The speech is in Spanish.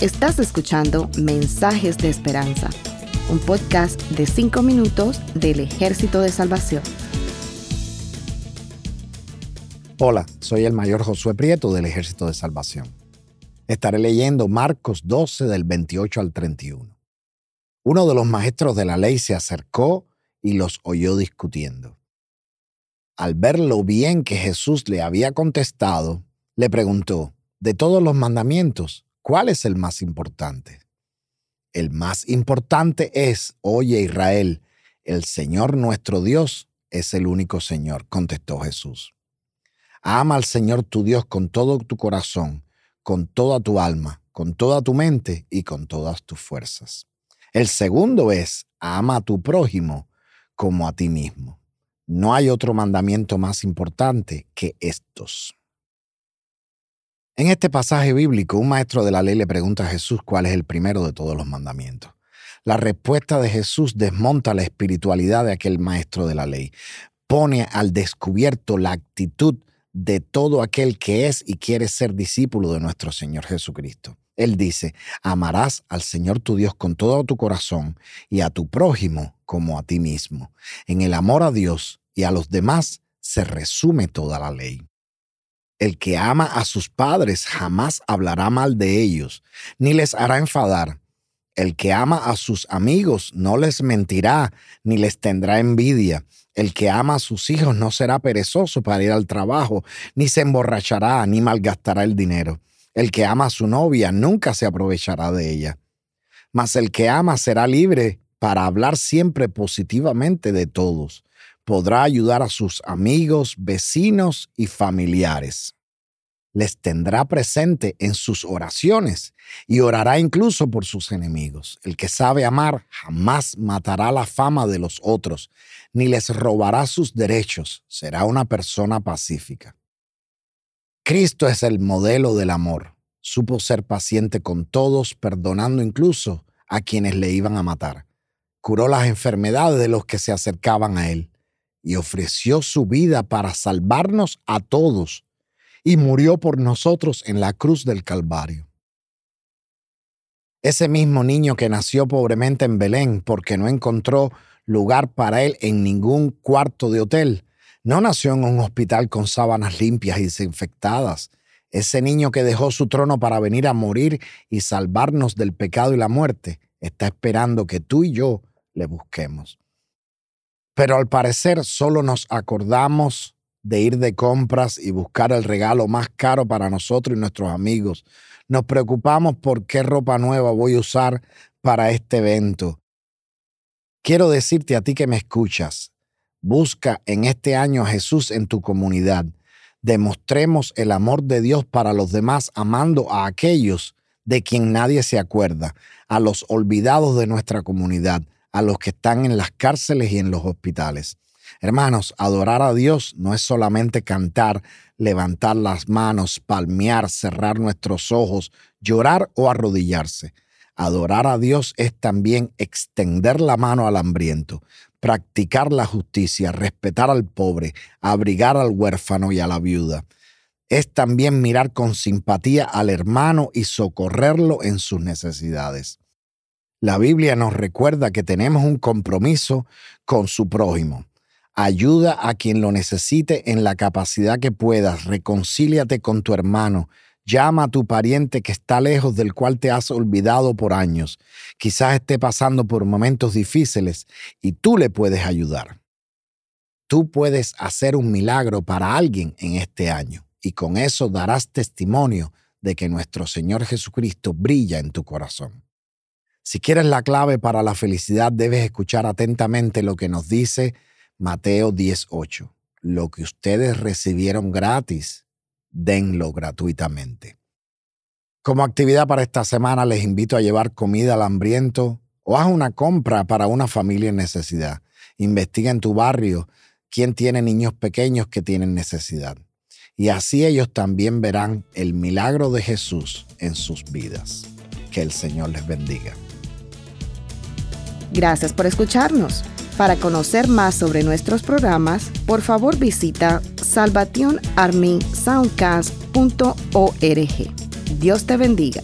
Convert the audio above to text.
Estás escuchando Mensajes de Esperanza, un podcast de 5 minutos del Ejército de Salvación. Hola, soy el mayor Josué Prieto del Ejército de Salvación. Estaré leyendo Marcos 12 del 28 al 31. Uno de los maestros de la ley se acercó y los oyó discutiendo. Al ver lo bien que Jesús le había contestado, le preguntó, de todos los mandamientos, ¿cuál es el más importante? El más importante es, oye Israel, el Señor nuestro Dios es el único Señor, contestó Jesús. Ama al Señor tu Dios con todo tu corazón, con toda tu alma, con toda tu mente y con todas tus fuerzas. El segundo es, ama a tu prójimo como a ti mismo. No hay otro mandamiento más importante que estos. En este pasaje bíblico, un maestro de la ley le pregunta a Jesús cuál es el primero de todos los mandamientos. La respuesta de Jesús desmonta la espiritualidad de aquel maestro de la ley. Pone al descubierto la actitud de todo aquel que es y quiere ser discípulo de nuestro Señor Jesucristo. Él dice, amarás al Señor tu Dios con todo tu corazón y a tu prójimo como a ti mismo. En el amor a Dios y a los demás se resume toda la ley. El que ama a sus padres jamás hablará mal de ellos, ni les hará enfadar. El que ama a sus amigos no les mentirá, ni les tendrá envidia. El que ama a sus hijos no será perezoso para ir al trabajo, ni se emborrachará, ni malgastará el dinero. El que ama a su novia nunca se aprovechará de ella. Mas el que ama será libre para hablar siempre positivamente de todos. Podrá ayudar a sus amigos, vecinos y familiares. Les tendrá presente en sus oraciones y orará incluso por sus enemigos. El que sabe amar jamás matará la fama de los otros, ni les robará sus derechos. Será una persona pacífica. Cristo es el modelo del amor. Supo ser paciente con todos, perdonando incluso a quienes le iban a matar. Curó las enfermedades de los que se acercaban a él y ofreció su vida para salvarnos a todos y murió por nosotros en la cruz del Calvario. Ese mismo niño que nació pobremente en Belén porque no encontró lugar para él en ningún cuarto de hotel, no nació en un hospital con sábanas limpias y desinfectadas. Ese niño que dejó su trono para venir a morir y salvarnos del pecado y la muerte, está esperando que tú y yo le busquemos. Pero al parecer solo nos acordamos de ir de compras y buscar el regalo más caro para nosotros y nuestros amigos. Nos preocupamos por qué ropa nueva voy a usar para este evento. Quiero decirte a ti que me escuchas, Busca en este año a Jesús en tu comunidad. Demostremos el amor de Dios para los demás amando a aquellos de quien nadie se acuerda, a los olvidados de nuestra comunidad, a los que están en las cárceles y en los hospitales. Hermanos, adorar a Dios no es solamente cantar, levantar las manos, palmear, cerrar nuestros ojos, llorar o arrodillarse. Adorar a Dios es también extender la mano al hambriento, practicar la justicia, respetar al pobre, abrigar al huérfano y a la viuda. Es también mirar con simpatía al hermano y socorrerlo en sus necesidades. La Biblia nos recuerda que tenemos un compromiso con su prójimo. Ayuda a quien lo necesite en la capacidad que puedas. Reconcíliate con tu hermano. Llama a tu pariente que está lejos del cual te has olvidado por años. Quizás esté pasando por momentos difíciles y tú le puedes ayudar. Tú puedes hacer un milagro para alguien en este año y con eso darás testimonio de que nuestro Señor Jesucristo brilla en tu corazón. Si quieres la clave para la felicidad, debes escuchar atentamente lo que nos dice Mateo 18. Lo que ustedes recibieron gratis, denlo gratuitamente. Como actividad para esta semana les invito a llevar comida al hambriento o haz una compra para una familia en necesidad. Investiga en tu barrio quién tiene niños pequeños que tienen necesidad. Y así ellos también verán el milagro de Jesús en sus vidas. Que el Señor les bendiga. Gracias por escucharnos. Para conocer más sobre nuestros programas, por favor visita salvationarmysoundcast.org Dios te bendiga.